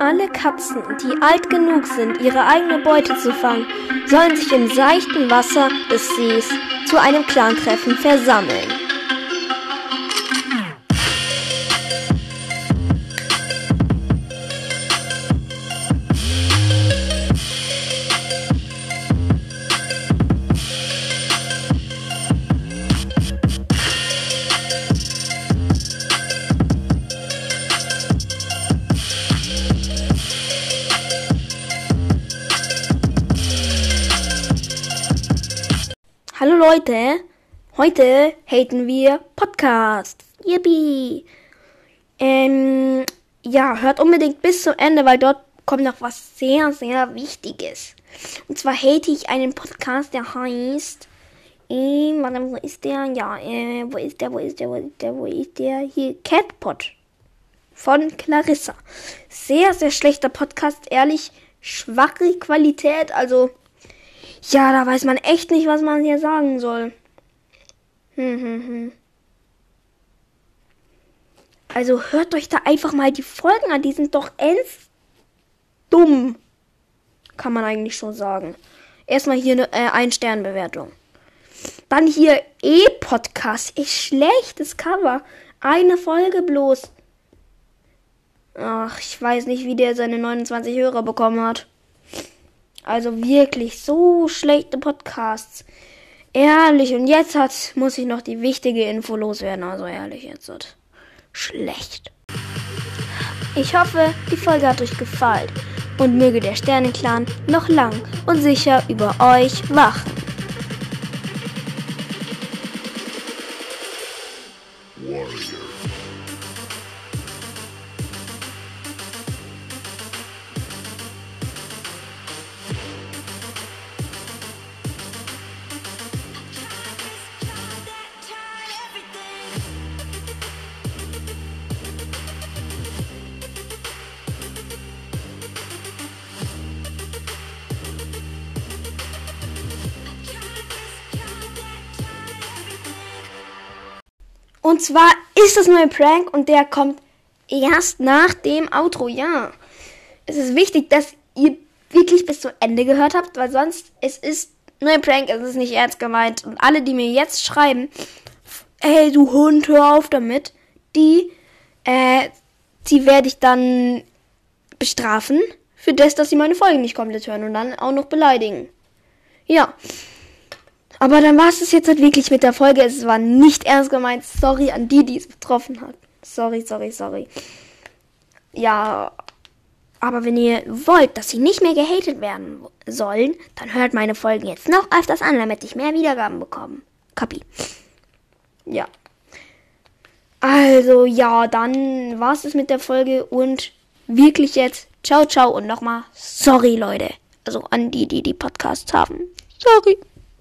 Alle Katzen, die alt genug sind, ihre eigene Beute zu fangen, sollen sich im seichten Wasser des Sees zu einem Clantreffen versammeln. Hallo Leute, heute haten wir Podcast. Yippie. Ähm, ja, hört unbedingt bis zum Ende, weil dort kommt noch was sehr, sehr Wichtiges. Und zwar hate ich einen Podcast, der heißt, äh, warte, wo ist der? Ja, äh, wo ist der, wo ist der, wo ist der, wo ist der? Hier, Catpot. Von Clarissa. Sehr, sehr schlechter Podcast, ehrlich, schwache Qualität, also ja, da weiß man echt nicht, was man hier sagen soll. Hm, hm, hm. Also hört euch da einfach mal die Folgen an. Die sind doch ernst dumm. Kann man eigentlich schon sagen. Erstmal hier eine äh, Ein-Stern-Bewertung. Dann hier E-Podcast. Ist schlechtes Cover. Eine Folge bloß. Ach, ich weiß nicht, wie der seine 29 Hörer bekommen hat. Also wirklich so schlechte Podcasts. Ehrlich, und jetzt hat, muss ich noch die wichtige Info loswerden. Also ehrlich, jetzt wird schlecht. Ich hoffe, die Folge hat euch gefallen und möge der Sternenclan noch lang und sicher über euch wachen. Und zwar ist das nur ein Prank und der kommt erst nach dem Outro, ja. Es ist wichtig, dass ihr wirklich bis zum Ende gehört habt, weil sonst es ist nur ein Prank, es ist nicht ernst gemeint. Und alle, die mir jetzt schreiben, hey du Hund, hör auf damit, die, äh, die werde ich dann bestrafen für das, dass sie meine Folgen nicht komplett hören und dann auch noch beleidigen. Ja. Aber dann war es das jetzt halt wirklich mit der Folge. Es war nicht ernst gemeint. Sorry an die, die es betroffen hat. Sorry, sorry, sorry. Ja, aber wenn ihr wollt, dass sie nicht mehr gehatet werden sollen, dann hört meine Folgen jetzt noch öfters an, damit ich mehr Wiedergaben bekomme. Kapi. Ja. Also, ja, dann war es mit der Folge und wirklich jetzt ciao, ciao und nochmal sorry, Leute. Also an die, die die Podcasts haben. Sorry.